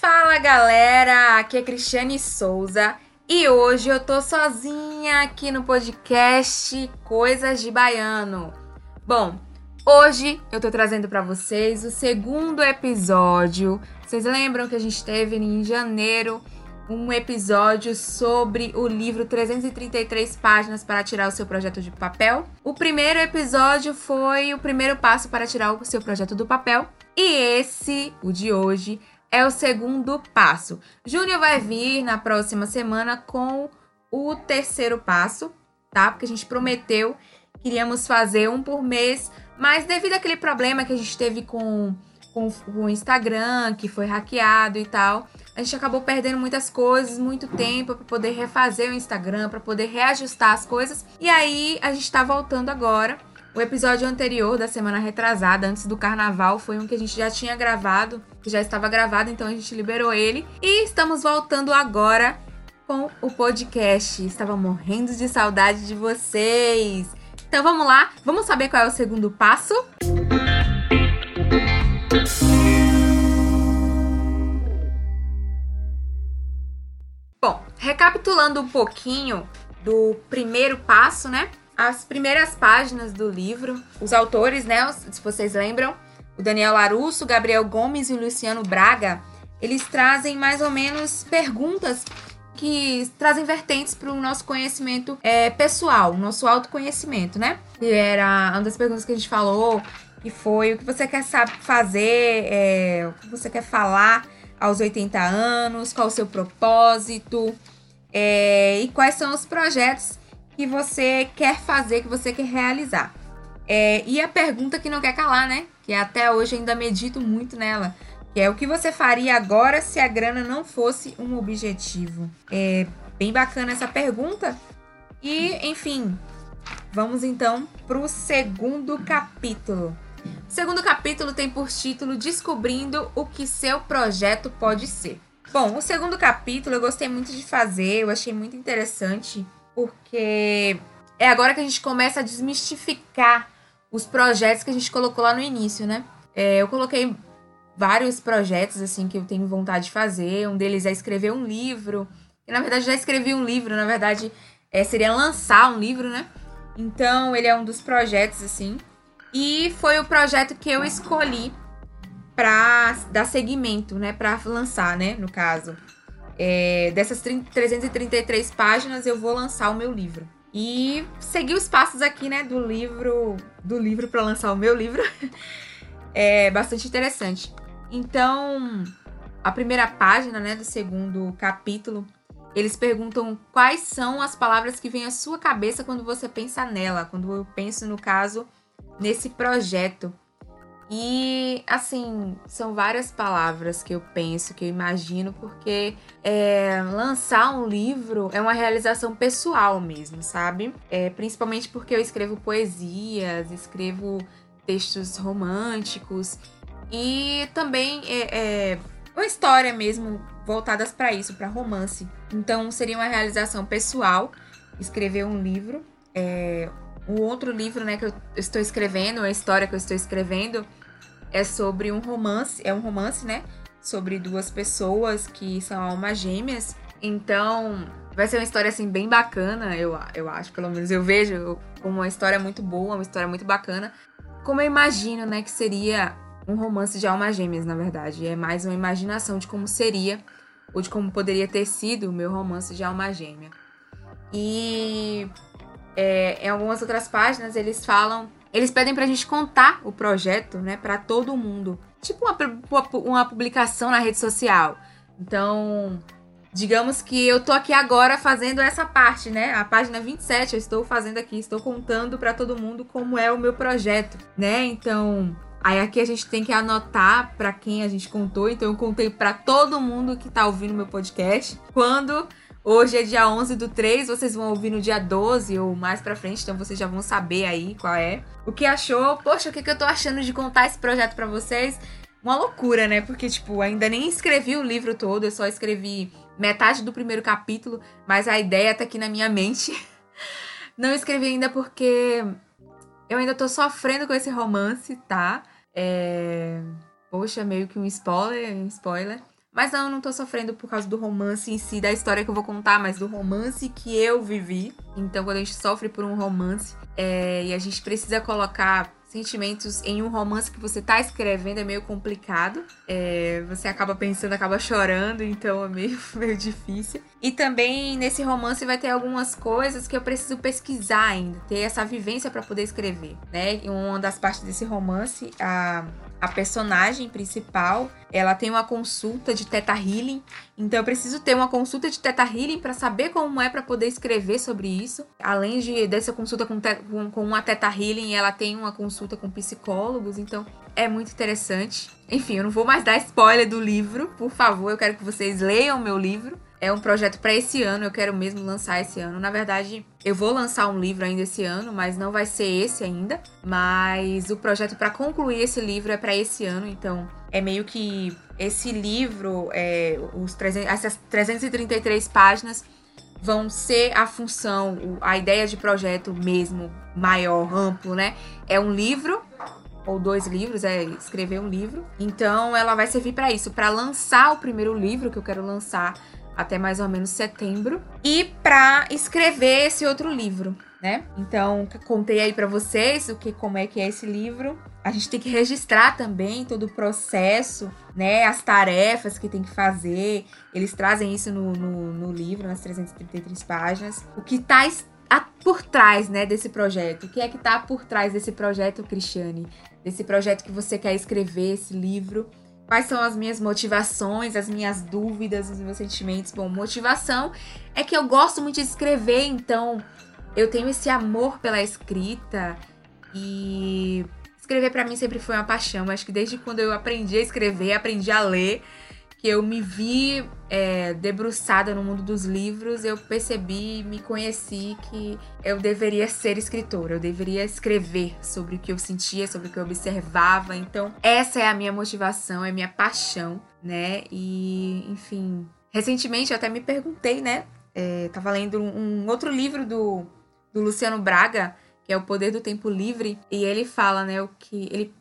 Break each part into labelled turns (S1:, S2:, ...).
S1: Fala galera, aqui é Cristiane Souza e hoje eu tô sozinha aqui no podcast Coisas de Baiano. Bom, hoje eu tô trazendo para vocês o segundo episódio. Vocês lembram que a gente teve em janeiro um episódio sobre o livro 333 páginas para tirar o seu projeto de papel? O primeiro episódio foi o primeiro passo para tirar o seu projeto do papel. E esse, o de hoje, é o segundo passo. Júnior vai vir na próxima semana com o terceiro passo, tá? Porque a gente prometeu queríamos fazer um por mês, mas devido àquele problema que a gente teve com, com, com o Instagram, que foi hackeado e tal, a gente acabou perdendo muitas coisas, muito tempo para poder refazer o Instagram, para poder reajustar as coisas. E aí a gente tá voltando agora o episódio anterior da semana retrasada, antes do carnaval, foi um que a gente já tinha gravado, que já estava gravado, então a gente liberou ele. E estamos voltando agora com o podcast. Estava morrendo de saudade de vocês. Então vamos lá, vamos saber qual é o segundo passo? Bom, recapitulando um pouquinho do primeiro passo, né? As primeiras páginas do livro, os autores, né, se vocês lembram, o Daniel Larusso, Gabriel Gomes e o Luciano Braga, eles trazem mais ou menos perguntas que trazem vertentes para o nosso conhecimento é, pessoal, nosso autoconhecimento, né? Que era uma das perguntas que a gente falou, foi o que você quer saber fazer, é, o que você quer falar aos 80 anos, qual o seu propósito, é, e quais são os projetos que você quer fazer, que você quer realizar. É, e a pergunta que não quer calar, né? Que até hoje ainda medito muito nela. Que é o que você faria agora se a grana não fosse um objetivo? É bem bacana essa pergunta. E, enfim, vamos então para o segundo capítulo. O segundo capítulo tem por título Descobrindo o que seu projeto pode ser. Bom, o segundo capítulo eu gostei muito de fazer, eu achei muito interessante porque é agora que a gente começa a desmistificar os projetos que a gente colocou lá no início, né? É, eu coloquei vários projetos assim que eu tenho vontade de fazer. Um deles é escrever um livro. E, na verdade, já escrevi um livro. Na verdade, é, seria lançar um livro, né? Então, ele é um dos projetos assim. E foi o projeto que eu escolhi para dar seguimento, né? Para lançar, né? No caso. É, dessas 30, 333 páginas, eu vou lançar o meu livro. E seguir os passos aqui, né, do livro, do livro para lançar o meu livro. é bastante interessante. Então, a primeira página, né, do segundo capítulo, eles perguntam quais são as palavras que vêm à sua cabeça quando você pensa nela, quando eu penso no caso nesse projeto. E, assim, são várias palavras que eu penso, que eu imagino, porque é, lançar um livro é uma realização pessoal mesmo, sabe? É, principalmente porque eu escrevo poesias, escrevo textos românticos e também é, é uma história mesmo voltadas para isso, para romance. Então, seria uma realização pessoal escrever um livro. É, um outro livro né, que eu estou escrevendo, a história que eu estou escrevendo, é sobre um romance, é um romance, né? Sobre duas pessoas que são almas gêmeas. Então, vai ser uma história assim bem bacana, eu, eu acho, pelo menos eu vejo como uma história muito boa, uma história muito bacana. Como eu imagino, né, que seria um romance de almas gêmeas, na verdade. É mais uma imaginação de como seria ou de como poderia ter sido o meu romance de alma gêmea. E é, em algumas outras páginas eles falam eles pedem pra gente contar o projeto, né, para todo mundo. Tipo uma, uma publicação na rede social. Então, digamos que eu tô aqui agora fazendo essa parte, né? A página 27 eu estou fazendo aqui, estou contando para todo mundo como é o meu projeto, né? Então, aí aqui a gente tem que anotar para quem a gente contou. Então eu contei para todo mundo que tá ouvindo meu podcast. Quando Hoje é dia 11 do 3, vocês vão ouvir no dia 12 ou mais pra frente, então vocês já vão saber aí qual é. O que achou? Poxa, o que, que eu tô achando de contar esse projeto para vocês? Uma loucura, né? Porque, tipo, ainda nem escrevi o livro todo, eu só escrevi metade do primeiro capítulo, mas a ideia tá aqui na minha mente. Não escrevi ainda porque eu ainda tô sofrendo com esse romance, tá? É... Poxa, meio que um spoiler, um spoiler. Mas não, eu não tô sofrendo por causa do romance em si, da história que eu vou contar, mas do romance que eu vivi. Então, quando a gente sofre por um romance é, e a gente precisa colocar sentimentos em um romance que você tá escrevendo é meio complicado. É, você acaba pensando, acaba chorando, então é meio, meio difícil. E também nesse romance vai ter algumas coisas que eu preciso pesquisar ainda, ter essa vivência para poder escrever, né? Em uma das partes desse romance, a a personagem principal, ela tem uma consulta de Teta Healing, então eu preciso ter uma consulta de Teta Healing para saber como é para poder escrever sobre isso. Além de dessa consulta com, te, com, com uma Teta Healing, ela tem uma consulta com psicólogos, então é muito interessante. Enfim, eu não vou mais dar spoiler do livro, por favor, eu quero que vocês leiam meu livro é um projeto para esse ano, eu quero mesmo lançar esse ano. Na verdade, eu vou lançar um livro ainda esse ano, mas não vai ser esse ainda. Mas o projeto para concluir esse livro é para esse ano, então é meio que esse livro, é, os 300, essas 333 páginas vão ser a função, a ideia de projeto mesmo maior, amplo, né? É um livro ou dois livros, é escrever um livro. Então ela vai servir para isso, para lançar o primeiro livro que eu quero lançar até mais ou menos setembro, e para escrever esse outro livro, né? Então, contei aí para vocês o que como é que é esse livro. A gente tem que registrar também todo o processo, né? As tarefas que tem que fazer. Eles trazem isso no, no, no livro, nas 333 páginas. O que tá por trás, né, desse projeto. O que é que tá por trás desse projeto, Cristiane? Desse projeto que você quer escrever, esse livro quais são as minhas motivações, as minhas dúvidas, os meus sentimentos. Bom, motivação é que eu gosto muito de escrever, então eu tenho esse amor pela escrita e escrever para mim sempre foi uma paixão. Acho que desde quando eu aprendi a escrever, aprendi a ler, que eu me vi é, debruçada no mundo dos livros, eu percebi, me conheci que eu deveria ser escritora, eu deveria escrever sobre o que eu sentia, sobre o que eu observava. Então, essa é a minha motivação, é a minha paixão, né? E, enfim, recentemente eu até me perguntei, né? É, tava lendo um, um outro livro do, do Luciano Braga, que é O Poder do Tempo Livre, e ele fala, né, o que ele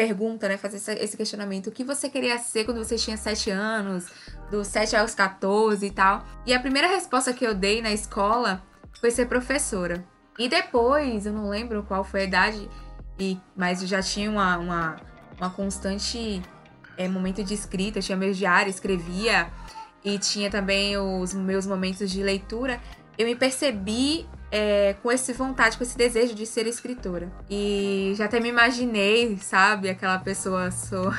S1: pergunta, né? Fazer esse questionamento. O que você queria ser quando você tinha 7 anos? Dos 7 aos 14 e tal. E a primeira resposta que eu dei na escola foi ser professora. E depois, eu não lembro qual foi a idade, e, mas eu já tinha uma, uma, uma constante é, momento de escrita, eu tinha meus diários, escrevia, e tinha também os meus momentos de leitura. Eu me percebi é, com esse vontade, com esse desejo de ser escritora. E já até me imaginei, sabe, aquela pessoa so...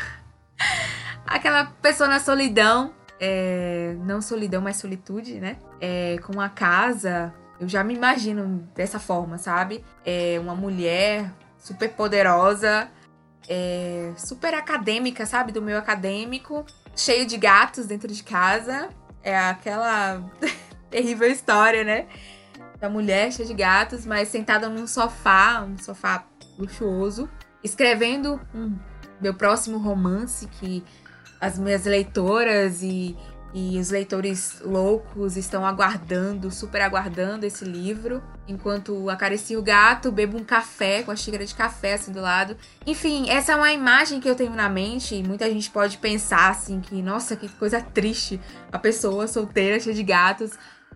S1: aquela pessoa na solidão, é, não solidão, mas solitude, né? É, com uma casa. Eu já me imagino dessa forma, sabe? É uma mulher super poderosa, é, super acadêmica, sabe? Do meio acadêmico, cheio de gatos dentro de casa. É aquela terrível história, né? Da mulher cheia de gatos, mas sentada num sofá, um sofá luxuoso, escrevendo um, meu próximo romance que as minhas leitoras e, e os leitores loucos estão aguardando, super aguardando esse livro. Enquanto acaricio o gato, bebo um café com a xícara de café assim do lado. Enfim, essa é uma imagem que eu tenho na mente. E muita gente pode pensar assim que, nossa, que coisa triste a pessoa solteira cheia de gatos.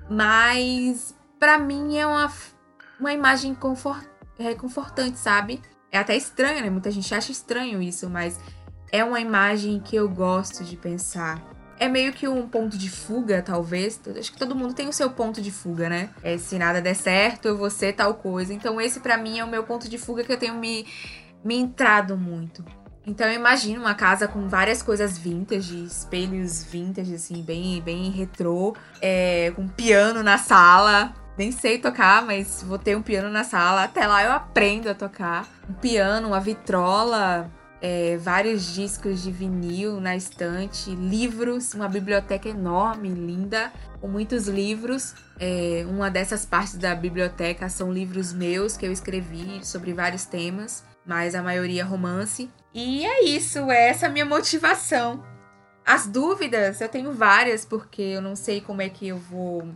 S1: Mas para mim é uma, uma imagem confort, reconfortante, sabe? É até estranho, né? Muita gente acha estranho isso, mas é uma imagem que eu gosto de pensar. É meio que um ponto de fuga, talvez. Acho que todo mundo tem o seu ponto de fuga, né? É, se nada der certo, eu vou ser tal coisa. Então, esse para mim é o meu ponto de fuga que eu tenho me, me entrado muito. Então, eu imagino uma casa com várias coisas vintage, espelhos vintage, assim, bem, bem retrô, é, com piano na sala, nem sei tocar, mas vou ter um piano na sala. Até lá eu aprendo a tocar. Um piano, uma vitrola, é, vários discos de vinil na estante, livros, uma biblioteca enorme, linda, com muitos livros. É, uma dessas partes da biblioteca são livros meus que eu escrevi sobre vários temas, mas a maioria romance. E é isso, é essa a minha motivação. As dúvidas, eu tenho várias, porque eu não sei como é que eu vou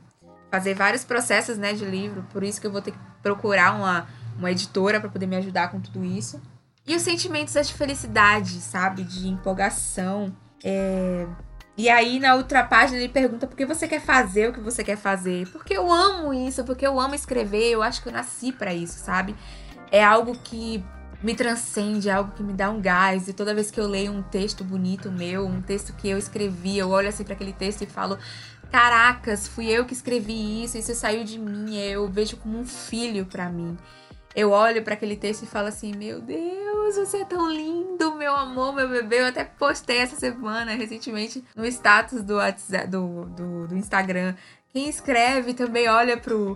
S1: fazer vários processos né, de livro, por isso que eu vou ter que procurar uma, uma editora para poder me ajudar com tudo isso. E os sentimentos de felicidade, sabe? De empolgação. É... E aí, na outra página, ele pergunta por que você quer fazer o que você quer fazer. Porque eu amo isso, porque eu amo escrever, eu acho que eu nasci para isso, sabe? É algo que me transcende, é algo que me dá um gás. E toda vez que eu leio um texto bonito meu, um texto que eu escrevi, eu olho assim para aquele texto e falo: Caracas, fui eu que escrevi isso, isso saiu de mim. Eu vejo como um filho para mim. Eu olho para aquele texto e falo assim: Meu Deus, você é tão lindo, meu amor, meu bebê. Eu até postei essa semana, recentemente, no status do, WhatsApp, do, do, do Instagram. Quem escreve também olha pro,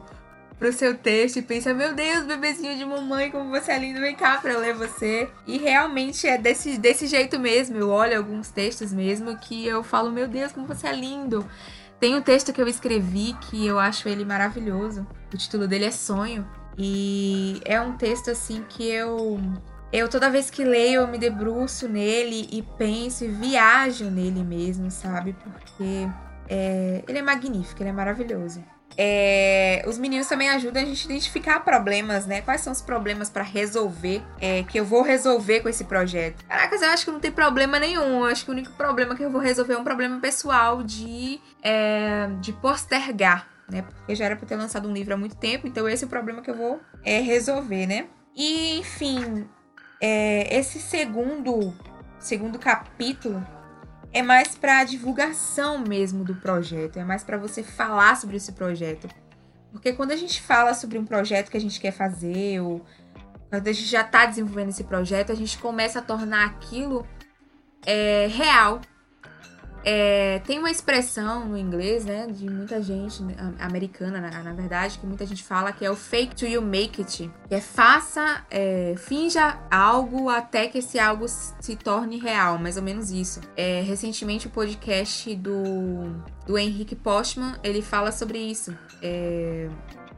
S1: pro seu texto e pensa: Meu Deus, bebezinho de mamãe, como você é lindo, vem cá pra eu ler você. E realmente é desse, desse jeito mesmo. Eu olho alguns textos mesmo que eu falo: Meu Deus, como você é lindo. Tem um texto que eu escrevi que eu acho ele maravilhoso. O título dele é Sonho. E é um texto assim que eu. Eu toda vez que leio, eu me debruço nele e penso e viajo nele mesmo, sabe? Porque é, ele é magnífico, ele é maravilhoso. É, os meninos também ajudam a gente a identificar problemas, né? Quais são os problemas para resolver, é, que eu vou resolver com esse projeto. Caracas, eu acho que não tem problema nenhum. Eu acho que o único problema que eu vou resolver é um problema pessoal de, é, de postergar, né? Porque já era para ter lançado um livro há muito tempo, então esse é o problema que eu vou é, resolver, né? E, enfim, é, esse segundo, segundo capítulo é mais para divulgação mesmo do projeto, é mais para você falar sobre esse projeto. Porque quando a gente fala sobre um projeto que a gente quer fazer, ou quando a gente já está desenvolvendo esse projeto, a gente começa a tornar aquilo é, real, é, tem uma expressão no inglês, né, de muita gente americana, na, na, verdade, que muita gente fala que é o fake to you make it, que é faça, é, finja algo até que esse algo se torne real, mais ou menos isso. É, recentemente o podcast do, do Henrique Postman, ele fala sobre isso. É,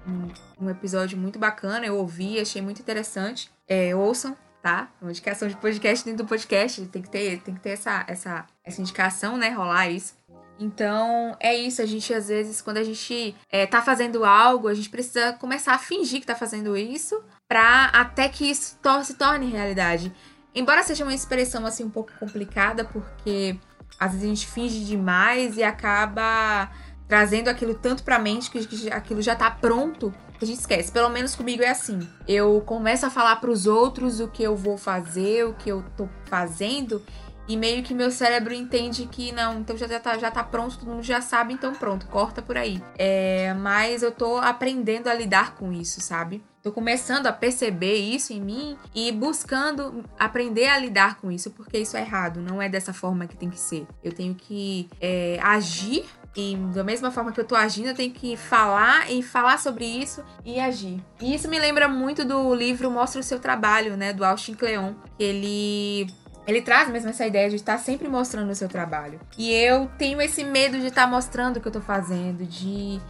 S1: um, um episódio muito bacana, eu ouvi, achei muito interessante. É, ouçam, tá? Uma indicação de podcast dentro do podcast. Tem que ter, tem que ter essa, essa, essa indicação, né? Rolar isso. Então, é isso. A gente, às vezes, quando a gente é, tá fazendo algo, a gente precisa começar a fingir que tá fazendo isso pra até que isso se torne realidade. Embora seja uma expressão, assim, um pouco complicada, porque às vezes a gente finge demais e acaba trazendo aquilo tanto pra mente que, que aquilo já tá pronto a gente esquece. Pelo menos comigo é assim. Eu começo a falar para os outros o que eu vou fazer, o que eu tô fazendo, e meio que meu cérebro entende que não, então já, já, tá, já tá pronto, todo mundo já sabe, então pronto, corta por aí. É, mas eu tô aprendendo a lidar com isso, sabe? Tô começando a perceber isso em mim e buscando aprender a lidar com isso, porque isso é errado, não é dessa forma que tem que ser. Eu tenho que é, agir e da mesma forma que eu tô agindo, eu tenho que falar e falar sobre isso e agir. E isso me lembra muito do livro Mostra o Seu Trabalho, né? Do Austin Kleon. Ele ele traz mesmo essa ideia de estar sempre mostrando o seu trabalho. E eu tenho esse medo de estar mostrando o que eu tô fazendo, de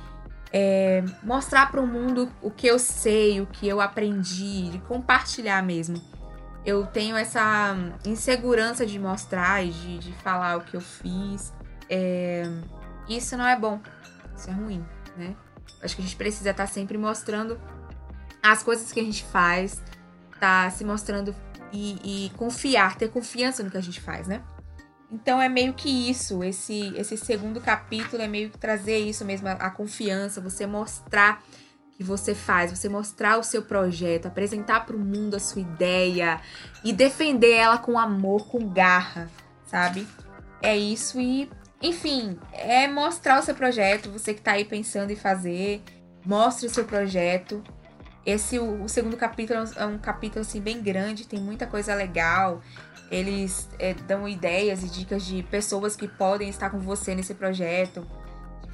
S1: é, mostrar para o mundo o que eu sei, o que eu aprendi, de compartilhar mesmo. Eu tenho essa insegurança de mostrar e de, de falar o que eu fiz. É, isso não é bom. Isso é ruim, né? Acho que a gente precisa estar tá sempre mostrando as coisas que a gente faz, tá se mostrando e, e, confiar, ter confiança no que a gente faz, né? Então é meio que isso, esse, esse segundo capítulo é meio que trazer isso mesmo, a, a confiança, você mostrar que você faz, você mostrar o seu projeto, apresentar para o mundo a sua ideia e defender ela com amor, com garra, sabe? É isso e enfim, é mostrar o seu projeto, você que está aí pensando em fazer, mostre o seu projeto. Esse, o, o, segundo capítulo é um capítulo assim bem grande, tem muita coisa legal. Eles é, dão ideias e dicas de pessoas que podem estar com você nesse projeto.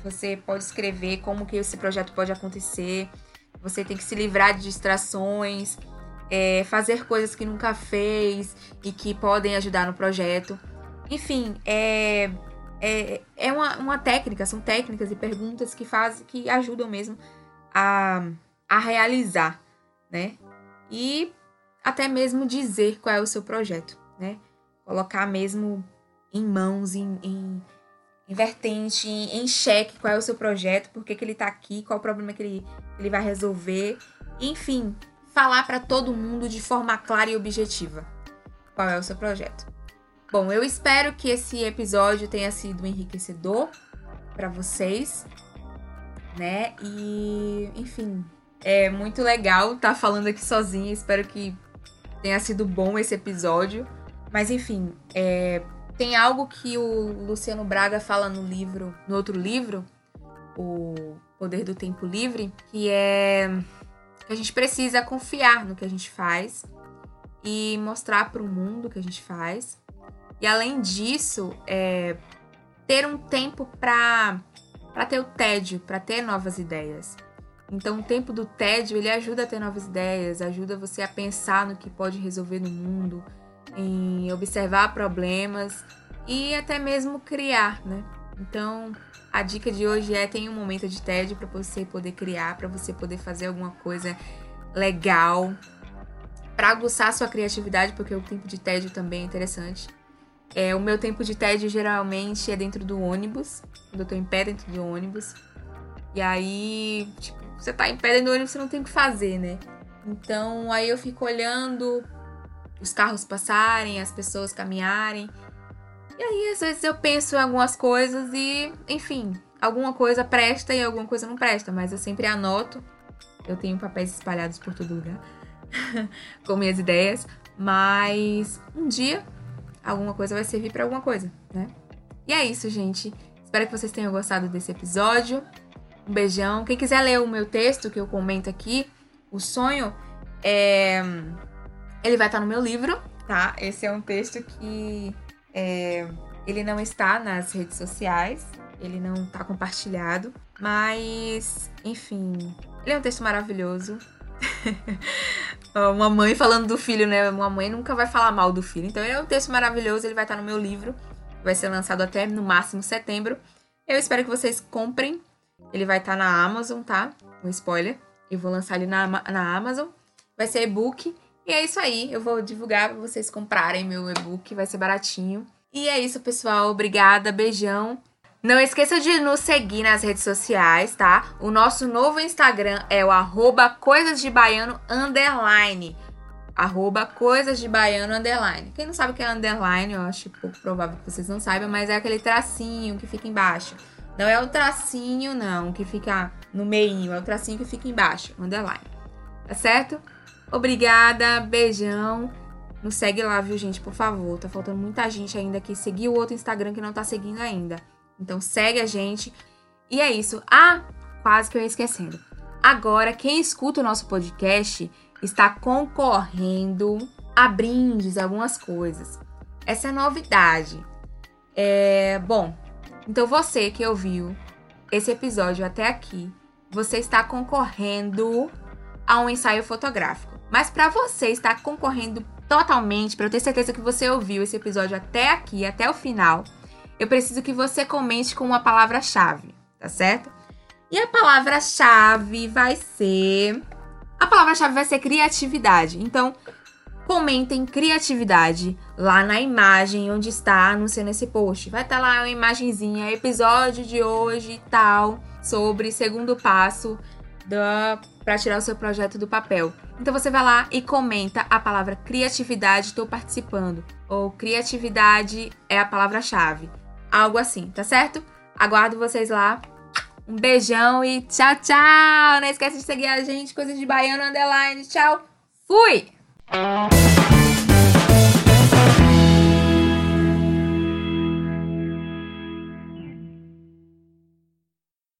S1: Você pode escrever como que esse projeto pode acontecer. Você tem que se livrar de distrações, é, fazer coisas que nunca fez e que podem ajudar no projeto. Enfim, é, é, é uma, uma técnica, são técnicas e perguntas que fazem, que ajudam mesmo a, a realizar, né? E até mesmo dizer qual é o seu projeto, né? Colocar mesmo em mãos, em, em, em vertente, em, em xeque qual é o seu projeto, por que, que ele está aqui, qual o problema que ele, ele vai resolver. Enfim, falar para todo mundo de forma clara e objetiva qual é o seu projeto. Bom, eu espero que esse episódio tenha sido enriquecedor para vocês, né? E, enfim, é muito legal estar tá falando aqui sozinha. Espero que tenha sido bom esse episódio. Mas enfim, é, tem algo que o Luciano Braga fala no livro, no outro livro, o Poder do Tempo Livre, que é que a gente precisa confiar no que a gente faz e mostrar para o mundo o que a gente faz. E além disso, é, ter um tempo para para ter o tédio, para ter novas ideias. Então, o tempo do tédio, ele ajuda a ter novas ideias, ajuda você a pensar no que pode resolver no mundo, em observar problemas e até mesmo criar, né? Então, a dica de hoje é tenha um momento de tédio para você poder criar, para você poder fazer alguma coisa legal, para aguçar sua criatividade, porque o tempo de tédio também é interessante. É, o meu tempo de tédio geralmente é dentro do ônibus, quando eu tô em pé dentro do ônibus. E aí, tipo, você tá em pé dentro do ônibus, você não tem o que fazer, né? Então, aí eu fico olhando os carros passarem, as pessoas caminharem. E aí, às vezes, eu penso em algumas coisas e, enfim, alguma coisa presta e alguma coisa não presta, mas eu sempre anoto. Eu tenho papéis espalhados por todo lugar com minhas ideias, mas um dia alguma coisa vai servir para alguma coisa, né? E é isso, gente. Espero que vocês tenham gostado desse episódio. Um beijão. Quem quiser ler o meu texto que eu comento aqui, o sonho, é... ele vai estar no meu livro, tá? Esse é um texto que é... ele não está nas redes sociais, ele não está compartilhado, mas enfim, ele é um texto maravilhoso. uma mãe falando do filho, né? Uma mãe nunca vai falar mal do filho. Então, é um texto maravilhoso, ele vai estar no meu livro. Vai ser lançado até no máximo setembro. Eu espero que vocês comprem. Ele vai estar na Amazon, tá? Um spoiler. Eu vou lançar ele na, na Amazon. Vai ser e-book. E é isso aí. Eu vou divulgar para vocês comprarem meu e-book. Vai ser baratinho. E é isso, pessoal. Obrigada. Beijão. Não esqueça de nos seguir nas redes sociais, tá? O nosso novo Instagram é o arroba coisas de baiano underline. Arroba coisas de baiano underline. Quem não sabe o que é underline, eu acho pouco provável que vocês não saibam, mas é aquele tracinho que fica embaixo. Não é o tracinho, não, que fica no meio, é o tracinho que fica embaixo, underline. Tá certo? Obrigada, beijão. Nos segue lá, viu, gente, por favor. Tá faltando muita gente ainda aqui. Seguir o outro Instagram que não tá seguindo ainda. Então segue a gente. E é isso. Ah, quase que eu ia esquecendo. Agora, quem escuta o nosso podcast está concorrendo a brindes, algumas coisas. Essa é novidade. É, bom, então você que ouviu esse episódio até aqui, você está concorrendo a um ensaio fotográfico. Mas para você estar concorrendo totalmente, para eu ter certeza que você ouviu esse episódio até aqui, até o final, eu preciso que você comente com uma palavra-chave, tá certo? E a palavra-chave vai ser. A palavra-chave vai ser criatividade. Então, comentem criatividade lá na imagem onde está anunciando esse post. Vai estar tá lá uma imagenzinha, episódio de hoje e tal, sobre segundo passo para tirar o seu projeto do papel. Então você vai lá e comenta a palavra criatividade, estou participando. Ou criatividade é a palavra-chave. Algo assim, tá certo? Aguardo vocês lá. Um beijão e tchau, tchau! Não esquece de seguir a gente, Coisas de Baiano Underline. Tchau! Fui!